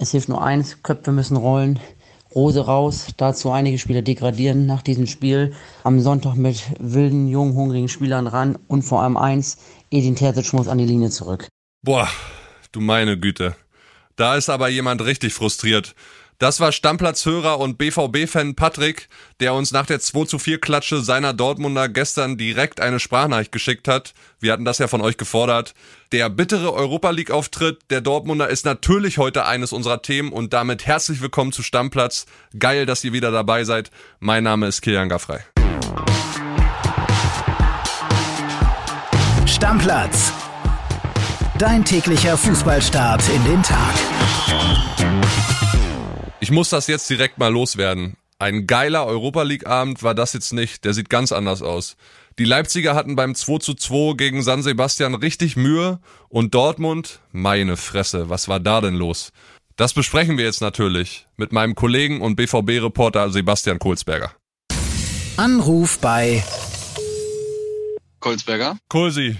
Es hilft nur eins, Köpfe müssen rollen. Rose raus, dazu einige Spieler degradieren nach diesem Spiel. Am Sonntag mit wilden, jungen, hungrigen Spielern ran und vor allem eins, Edin Terzic muss an die Linie zurück. Boah, du meine Güte. Da ist aber jemand richtig frustriert. Das war Stammplatzhörer und BVB-Fan Patrick, der uns nach der 2 zu 4 Klatsche seiner Dortmunder gestern direkt eine Sprachnachricht geschickt hat. Wir hatten das ja von euch gefordert. Der bittere Europa League-Auftritt der Dortmunder ist natürlich heute eines unserer Themen und damit herzlich willkommen zu Stammplatz. Geil, dass ihr wieder dabei seid. Mein Name ist Kilian Gaffrey. Stammplatz. Dein täglicher Fußballstart in den Tag. Ich muss das jetzt direkt mal loswerden. Ein geiler Europa League Abend war das jetzt nicht. Der sieht ganz anders aus. Die Leipziger hatten beim 2 zu 2 gegen San Sebastian richtig Mühe und Dortmund, meine Fresse, was war da denn los? Das besprechen wir jetzt natürlich mit meinem Kollegen und BVB-Reporter Sebastian Kohlsberger. Anruf bei Kohlsberger. Kohlsi,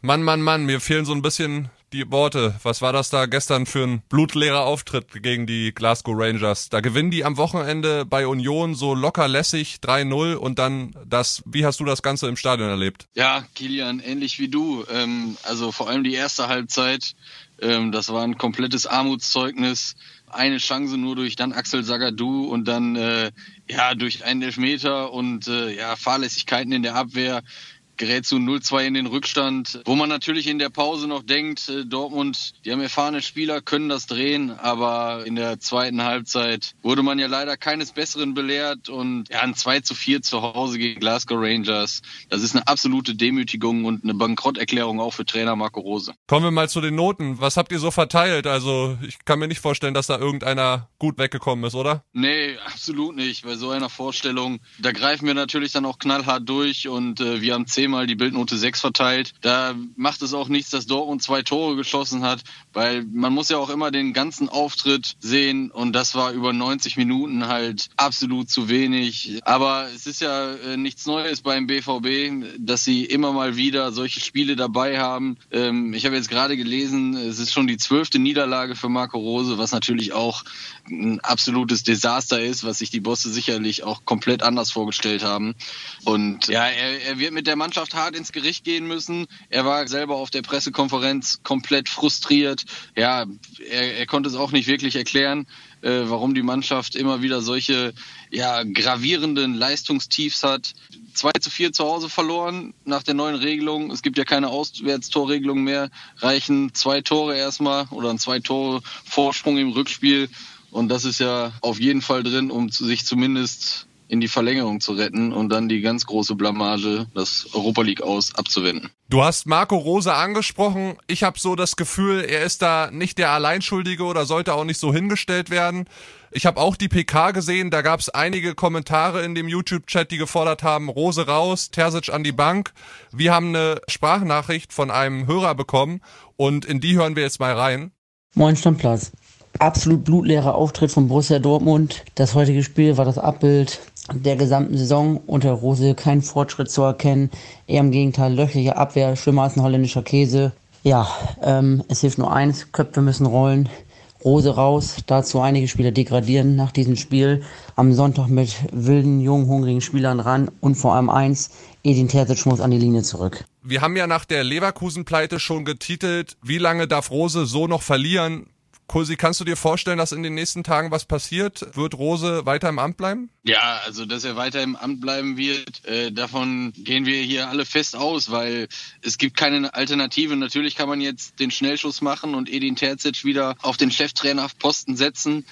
Mann, Mann, Mann, mir fehlen so ein bisschen die Worte. Was war das da gestern für ein blutleerer Auftritt gegen die Glasgow Rangers? Da gewinnen die am Wochenende bei Union so locker lässig 3-0 und dann das, wie hast du das Ganze im Stadion erlebt? Ja, Kilian, ähnlich wie du. Ähm, also vor allem die erste Halbzeit, ähm, das war ein komplettes Armutszeugnis. Eine Chance nur durch dann Axel Sagadou und dann äh, ja durch einen Elfmeter und äh, ja Fahrlässigkeiten in der Abwehr gerät zu 0-2 in den Rückstand, wo man natürlich in der Pause noch denkt, äh, Dortmund, die haben erfahrene Spieler, können das drehen, aber in der zweiten Halbzeit wurde man ja leider keines Besseren belehrt und ja, ein 2 zu 4 zu Hause gegen Glasgow Rangers, das ist eine absolute Demütigung und eine Bankrotterklärung auch für Trainer Marco Rose. Kommen wir mal zu den Noten. Was habt ihr so verteilt? Also ich kann mir nicht vorstellen, dass da irgendeiner gut weggekommen ist, oder? Nee, absolut nicht. Bei so einer Vorstellung, da greifen wir natürlich dann auch knallhart durch und äh, wir haben 10 zehnmal die Bildnote 6 verteilt. Da macht es auch nichts, dass Dortmund zwei Tore geschossen hat, weil man muss ja auch immer den ganzen Auftritt sehen und das war über 90 Minuten halt absolut zu wenig. Aber es ist ja äh, nichts Neues beim BVB, dass sie immer mal wieder solche Spiele dabei haben. Ähm, ich habe jetzt gerade gelesen, es ist schon die zwölfte Niederlage für Marco Rose, was natürlich auch ein absolutes Desaster ist, was sich die Bosse sicherlich auch komplett anders vorgestellt haben. Und ja, er, er wird mit der Mannschaft Mannschaft hart ins Gericht gehen müssen. Er war selber auf der Pressekonferenz komplett frustriert. Ja, er, er konnte es auch nicht wirklich erklären, äh, warum die Mannschaft immer wieder solche ja, gravierenden Leistungstiefs hat. 2 zu 4 zu Hause verloren nach der neuen Regelung. Es gibt ja keine Auswärtstorregelung mehr. Reichen zwei Tore erstmal oder ein zwei Tore Vorsprung im Rückspiel. Und das ist ja auf jeden Fall drin, um sich zumindest in die Verlängerung zu retten und dann die ganz große Blamage, das Europa League aus, abzuwenden. Du hast Marco Rose angesprochen. Ich habe so das Gefühl, er ist da nicht der Alleinschuldige oder sollte auch nicht so hingestellt werden. Ich habe auch die PK gesehen, da gab es einige Kommentare in dem YouTube-Chat, die gefordert haben, Rose raus, Terzic an die Bank. Wir haben eine Sprachnachricht von einem Hörer bekommen und in die hören wir jetzt mal rein. Moin Stammplatz. Absolut blutleerer Auftritt von Borussia Dortmund. Das heutige Spiel war das Abbild der gesamten Saison unter Rose kein Fortschritt zu erkennen. Eher im Gegenteil, löchliche Abwehr, schlimmer als ein holländischer Käse. Ja, ähm, es hilft nur eins, Köpfe müssen rollen. Rose raus, dazu einige Spieler degradieren nach diesem Spiel. Am Sonntag mit wilden, jungen, hungrigen Spielern ran und vor allem eins, Edin Terzic muss an die Linie zurück. Wir haben ja nach der Leverkusen-Pleite schon getitelt, wie lange darf Rose so noch verlieren? Kursi, kannst du dir vorstellen, dass in den nächsten Tagen was passiert? Wird Rose weiter im Amt bleiben? Ja, also dass er weiter im Amt bleiben wird, äh, davon gehen wir hier alle fest aus, weil es gibt keine Alternative. Natürlich kann man jetzt den Schnellschuss machen und Edin Terzic wieder auf den Cheftrainer auf Posten setzen.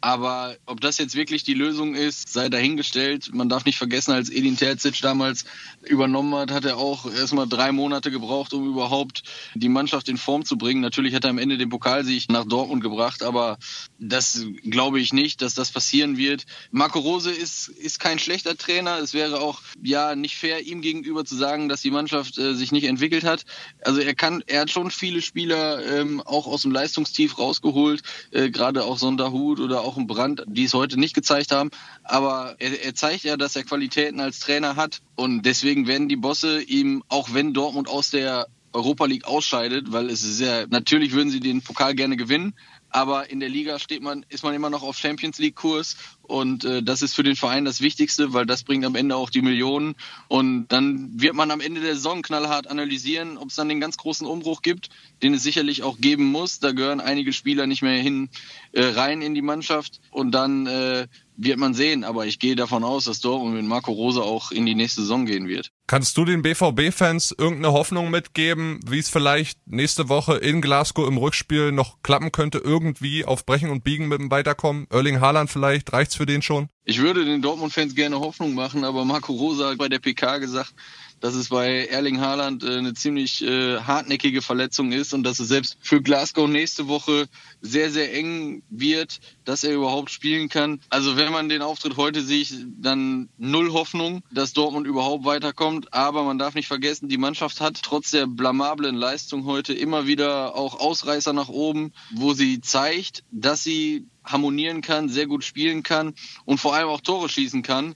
Aber ob das jetzt wirklich die Lösung ist, sei dahingestellt. Man darf nicht vergessen, als Edin Terzic damals übernommen hat, hat er auch erstmal drei Monate gebraucht, um überhaupt die Mannschaft in Form zu bringen. Natürlich hat er am Ende den Pokalsieg nach Dortmund gebracht, aber das glaube ich nicht, dass das passieren wird. Marco Rose ist, ist kein schlechter Trainer. Es wäre auch ja nicht fair, ihm gegenüber zu sagen, dass die Mannschaft äh, sich nicht entwickelt hat. Also er kann, er hat schon viele Spieler ähm, auch aus dem Leistungstief rausgeholt, äh, gerade auch Sonderhut oder auch auch ein Brand, die es heute nicht gezeigt haben. Aber er, er zeigt ja, dass er Qualitäten als Trainer hat. Und deswegen werden die Bosse ihm, auch wenn Dortmund aus der Europa League ausscheidet, weil es ist ja, natürlich würden sie den Pokal gerne gewinnen, aber in der Liga steht man, ist man immer noch auf Champions League Kurs. Und äh, das ist für den Verein das Wichtigste, weil das bringt am Ende auch die Millionen. Und dann wird man am Ende der Saison knallhart analysieren, ob es dann den ganz großen Umbruch gibt, den es sicherlich auch geben muss. Da gehören einige Spieler nicht mehr hin äh, rein in die Mannschaft. Und dann äh, wird man sehen, aber ich gehe davon aus, dass Dortmund mit Marco Rose auch in die nächste Saison gehen wird. Kannst du den BVB-Fans irgendeine Hoffnung mitgeben, wie es vielleicht nächste Woche in Glasgow im Rückspiel noch klappen könnte, irgendwie auf Brechen und Biegen mit dem Weiterkommen? Erling Haaland vielleicht, reicht's für den schon? Ich würde den Dortmund-Fans gerne Hoffnung machen, aber Marco Rose hat bei der PK gesagt, dass es bei Erling Haaland äh, eine ziemlich äh, hartnäckige Verletzung ist und dass es selbst für Glasgow nächste Woche sehr, sehr eng wird, dass er überhaupt spielen kann. Also wenn man den Auftritt heute sieht, dann null Hoffnung, dass Dortmund überhaupt weiterkommt. Aber man darf nicht vergessen, die Mannschaft hat trotz der blamablen Leistung heute immer wieder auch Ausreißer nach oben, wo sie zeigt, dass sie harmonieren kann, sehr gut spielen kann und vor allem auch Tore schießen kann.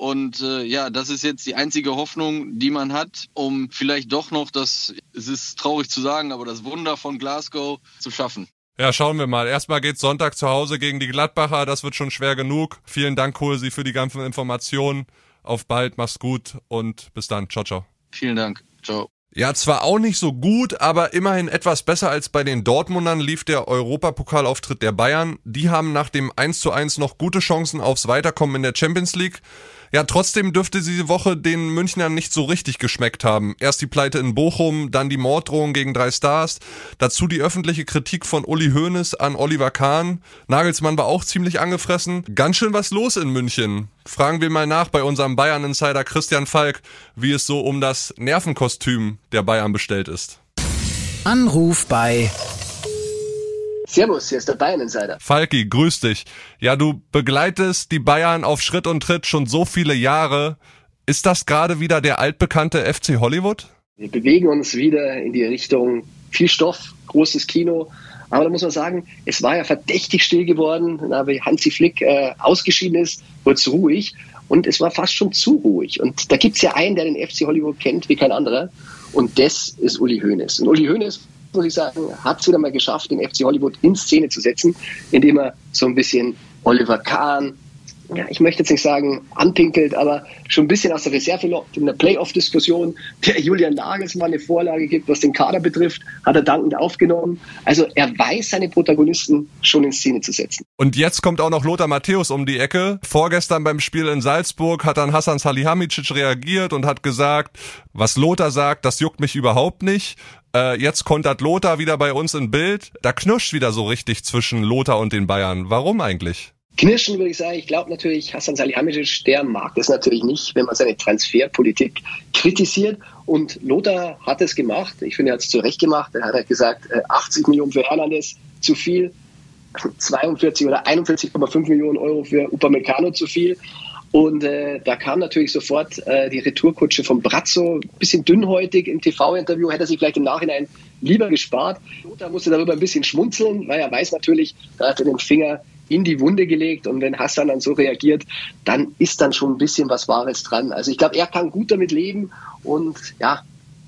Und äh, ja, das ist jetzt die einzige Hoffnung, die man hat, um vielleicht doch noch das, es ist traurig zu sagen, aber das Wunder von Glasgow zu schaffen. Ja, schauen wir mal. Erstmal geht's Sonntag zu Hause gegen die Gladbacher. Das wird schon schwer genug. Vielen Dank, Kohlsi, für die ganzen Informationen. Auf bald, mach's gut und bis dann. Ciao, ciao. Vielen Dank. Ciao. Ja, zwar auch nicht so gut, aber immerhin etwas besser als bei den Dortmundern lief der Europapokalauftritt der Bayern. Die haben nach dem 1 zu 1 noch gute Chancen aufs Weiterkommen in der Champions League. Ja, trotzdem dürfte diese Woche den Münchnern nicht so richtig geschmeckt haben. Erst die Pleite in Bochum, dann die Morddrohung gegen drei Stars, dazu die öffentliche Kritik von Uli Hoeneß an Oliver Kahn. Nagelsmann war auch ziemlich angefressen. Ganz schön was los in München. Fragen wir mal nach bei unserem Bayern-Insider Christian Falk, wie es so um das Nervenkostüm der Bayern bestellt ist. Anruf bei Servus, hier ist der Bayern Insider. Falki, grüß dich. Ja, du begleitest die Bayern auf Schritt und Tritt schon so viele Jahre. Ist das gerade wieder der altbekannte FC Hollywood? Wir bewegen uns wieder in die Richtung viel Stoff, großes Kino. Aber da muss man sagen, es war ja verdächtig still geworden. Wie Hansi Flick äh, ausgeschieden ist, wurde es ruhig. Und es war fast schon zu ruhig. Und da gibt es ja einen, der den FC Hollywood kennt wie kein anderer. Und das ist Uli Hoeneß. Und Uli Hoeneß muss ich sagen, hat es wieder mal geschafft, den FC Hollywood in Szene zu setzen, indem er so ein bisschen Oliver Kahn, ja, ich möchte jetzt nicht sagen anpinkelt, aber schon ein bisschen aus der Reserve lockt in der Playoff-Diskussion, der Julian Nagelsmann eine Vorlage gibt, was den Kader betrifft, hat er dankend aufgenommen. Also er weiß, seine Protagonisten schon in Szene zu setzen. Und jetzt kommt auch noch Lothar Matthäus um die Ecke. Vorgestern beim Spiel in Salzburg hat dann Hassan Salihamidzic reagiert und hat gesagt, was Lothar sagt, das juckt mich überhaupt nicht. Äh, jetzt kontert Lothar wieder bei uns in Bild. Da knirscht wieder so richtig zwischen Lothar und den Bayern. Warum eigentlich? Knirschen würde ich sagen. Ich glaube natürlich, Hassan Salihamidzic, der mag das natürlich nicht, wenn man seine Transferpolitik kritisiert. Und Lothar hat es gemacht. Ich finde, er hat es zu Recht gemacht. Er hat halt gesagt, 80 äh, Millionen für Hernandez zu viel, 42 oder 41,5 Millionen Euro für Upamecano zu viel. Und äh, da kam natürlich sofort äh, die Retourkutsche von Brazzo, bisschen dünnhäutig im TV-Interview, hätte er sich vielleicht im Nachhinein lieber gespart. Lothar musste darüber ein bisschen schmunzeln, weil er weiß natürlich, da hat er den Finger in die Wunde gelegt und wenn Hassan dann so reagiert, dann ist dann schon ein bisschen was Wahres dran. Also ich glaube, er kann gut damit leben und ja,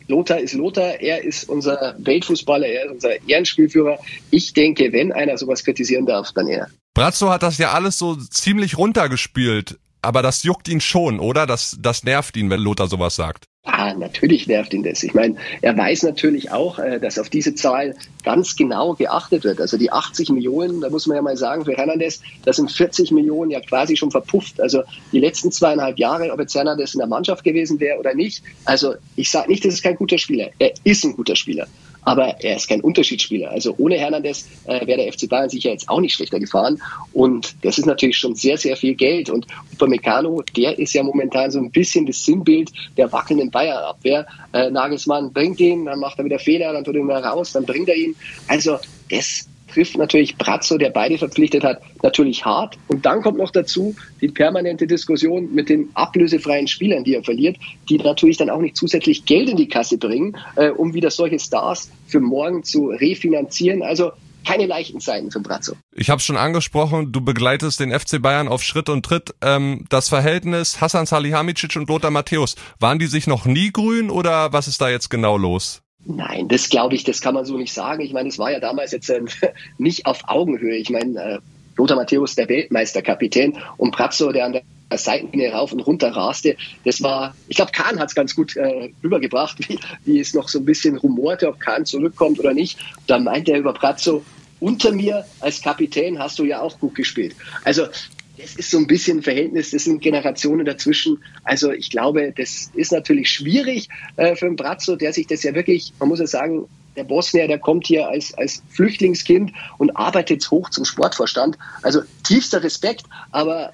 Lothar ist Lothar, er ist unser Weltfußballer, er ist unser Ehrenspielführer. Ich denke, wenn einer sowas kritisieren darf, dann er. Brazzo hat das ja alles so ziemlich runtergespielt. Aber das juckt ihn schon, oder? Das, das nervt ihn, wenn Lothar sowas sagt. Ah, natürlich nervt ihn das. Ich meine, er weiß natürlich auch, äh, dass auf diese Zahl ganz genau geachtet wird. Also die 80 Millionen, da muss man ja mal sagen, für Hernandez, das sind 40 Millionen ja quasi schon verpufft. Also die letzten zweieinhalb Jahre, ob jetzt Hernandez in der Mannschaft gewesen wäre oder nicht. Also ich sage nicht, das ist kein guter Spieler. Er ist ein guter Spieler aber er ist kein Unterschiedsspieler. Also ohne Hernandez äh, wäre der FC Bayern sicher jetzt auch nicht schlechter gefahren. Und das ist natürlich schon sehr, sehr viel Geld. Und Upamecano, der ist ja momentan so ein bisschen das Sinnbild der wackelnden Bayern-Abwehr. Äh, Nagelsmann bringt ihn, dann macht er wieder Fehler, dann tut er ihn wieder raus, dann bringt er ihn. Also das trifft natürlich Brazzo, der beide verpflichtet hat, natürlich hart. Und dann kommt noch dazu die permanente Diskussion mit den ablösefreien Spielern, die er verliert, die natürlich dann auch nicht zusätzlich Geld in die Kasse bringen, äh, um wieder solche Stars für morgen zu refinanzieren. Also keine leichten Zeiten für Brazzo. Ich habe schon angesprochen, du begleitest den FC Bayern auf Schritt und Tritt. Ähm, das Verhältnis Hassan Salihamidzic und Lothar Matthäus, waren die sich noch nie grün oder was ist da jetzt genau los? Nein, das glaube ich, das kann man so nicht sagen. Ich meine, es war ja damals jetzt äh, nicht auf Augenhöhe. Ich meine, äh, Lothar Matthäus, der Weltmeisterkapitän und Pratzo, der an der Seitenlinie rauf und runter raste. Das war, ich glaube, Kahn hat es ganz gut äh, rübergebracht, wie, wie es noch so ein bisschen rumorte, ob Kahn zurückkommt oder nicht. Da meinte er über Pratzo, unter mir als Kapitän hast du ja auch gut gespielt. Also das ist so ein bisschen ein Verhältnis, das sind Generationen dazwischen. Also ich glaube, das ist natürlich schwierig äh, für einen Brazzo, der sich das ja wirklich, man muss ja sagen, der Bosnier, der kommt hier als, als Flüchtlingskind und arbeitet hoch zum Sportvorstand. Also tiefster Respekt, aber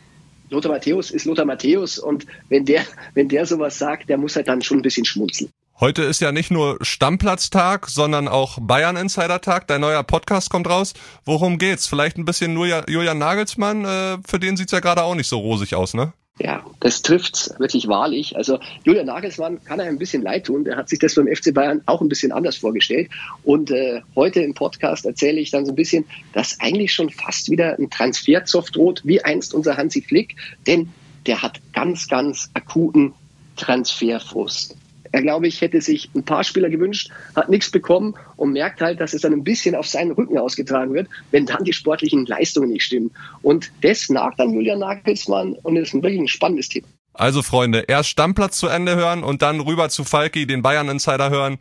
Lothar Matthäus ist Lothar Matthäus und wenn der, wenn der sowas sagt, der muss halt dann schon ein bisschen schmunzeln. Heute ist ja nicht nur Stammplatztag, sondern auch Bayern Insider Tag. Dein neuer Podcast kommt raus. Worum geht's? Vielleicht ein bisschen Julian Nagelsmann, äh, für den sieht's ja gerade auch nicht so rosig aus, ne? Ja, das trifft's wirklich wahrlich. Also Julian Nagelsmann kann er ein bisschen leid tun. Der hat sich das beim FC Bayern auch ein bisschen anders vorgestellt. Und äh, heute im Podcast erzähle ich dann so ein bisschen, dass eigentlich schon fast wieder ein Transferzoff droht, wie einst unser Hansi Flick. Denn der hat ganz, ganz akuten Transferfrust. Er, glaube ich, hätte sich ein paar Spieler gewünscht, hat nichts bekommen und merkt halt, dass es dann ein bisschen auf seinen Rücken ausgetragen wird, wenn dann die sportlichen Leistungen nicht stimmen. Und das nagt dann Julian Nagelsmann und ist ein wirklich ein spannendes Thema. Also Freunde, erst Stammplatz zu Ende hören und dann rüber zu Falki, den Bayern Insider hören.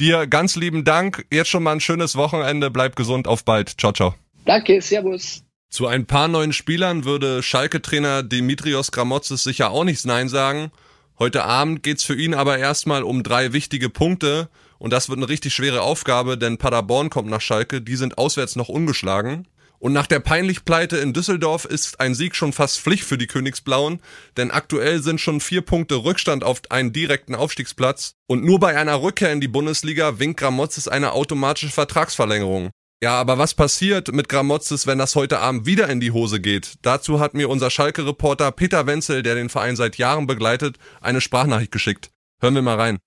Dir ganz lieben Dank. Jetzt schon mal ein schönes Wochenende. Bleib gesund. Auf bald. Ciao, ciao. Danke. Servus. Zu ein paar neuen Spielern würde Schalke-Trainer Dimitrios Gramotzes sicher auch nichts Nein sagen. Heute Abend geht's für ihn aber erstmal um drei wichtige Punkte und das wird eine richtig schwere Aufgabe, denn Paderborn kommt nach Schalke, die sind auswärts noch ungeschlagen. Und nach der peinlich Pleite in Düsseldorf ist ein Sieg schon fast Pflicht für die Königsblauen, denn aktuell sind schon vier Punkte Rückstand auf einen direkten Aufstiegsplatz und nur bei einer Rückkehr in die Bundesliga winkt Gramotzes eine automatische Vertragsverlängerung. Ja, aber was passiert mit Gramozis, wenn das heute Abend wieder in die Hose geht? Dazu hat mir unser Schalke-Reporter Peter Wenzel, der den Verein seit Jahren begleitet, eine Sprachnachricht geschickt. Hören wir mal rein.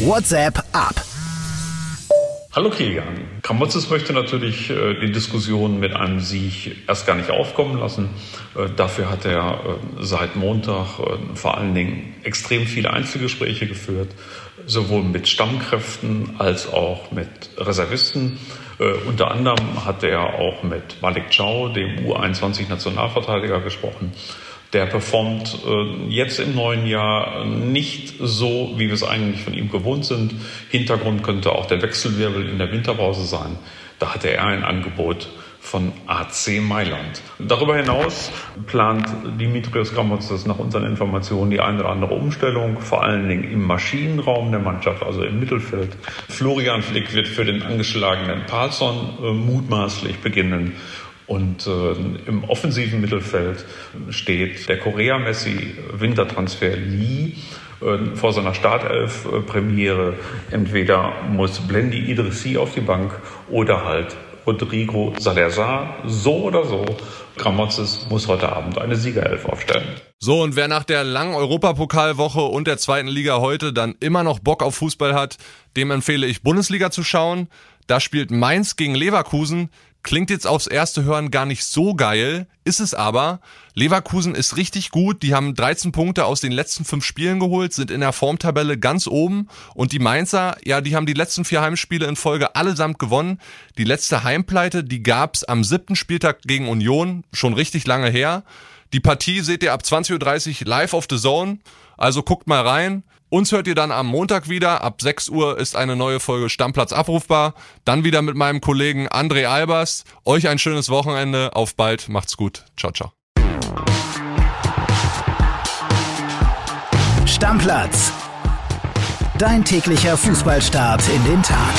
WhatsApp ab. Hallo Kilian. Kramotzes möchte natürlich äh, die Diskussion mit einem Sieg erst gar nicht aufkommen lassen. Äh, dafür hat er äh, seit Montag äh, vor allen Dingen extrem viele Einzelgespräche geführt, sowohl mit Stammkräften als auch mit Reservisten. Äh, unter anderem hat er auch mit Malik Chow, dem U21-Nationalverteidiger, gesprochen. Der performt äh, jetzt im neuen Jahr nicht so, wie wir es eigentlich von ihm gewohnt sind. Hintergrund könnte auch der Wechselwirbel in der Winterpause sein. Da hatte er ein Angebot von AC Mailand. Darüber hinaus plant Dimitrios Gramotzes nach unseren Informationen die eine oder andere Umstellung, vor allen Dingen im Maschinenraum der Mannschaft, also im Mittelfeld. Florian Flick wird für den angeschlagenen Palsson äh, mutmaßlich beginnen. Und äh, im offensiven Mittelfeld steht der Korea-Messi Wintertransfer Lee äh, vor seiner Startelf-Premiere. Entweder muss Blendi Idrissi auf die Bank oder halt Rodrigo Salazar. So oder so, Gramozis muss heute Abend eine Siegerelf aufstellen. So, und wer nach der langen Europapokalwoche und der zweiten Liga heute dann immer noch Bock auf Fußball hat, dem empfehle ich Bundesliga zu schauen. Da spielt Mainz gegen Leverkusen. Klingt jetzt aufs erste Hören gar nicht so geil, ist es aber. Leverkusen ist richtig gut, die haben 13 Punkte aus den letzten fünf Spielen geholt, sind in der Formtabelle ganz oben und die Mainzer, ja, die haben die letzten vier Heimspiele in Folge allesamt gewonnen. Die letzte Heimpleite, die gab's am siebten Spieltag gegen Union, schon richtig lange her. Die Partie seht ihr ab 20.30 Uhr live auf The Zone, also guckt mal rein. Uns hört ihr dann am Montag wieder. Ab 6 Uhr ist eine neue Folge Stammplatz abrufbar. Dann wieder mit meinem Kollegen André Albers. Euch ein schönes Wochenende. Auf bald. Macht's gut. Ciao, ciao. Stammplatz. Dein täglicher Fußballstart in den Tag.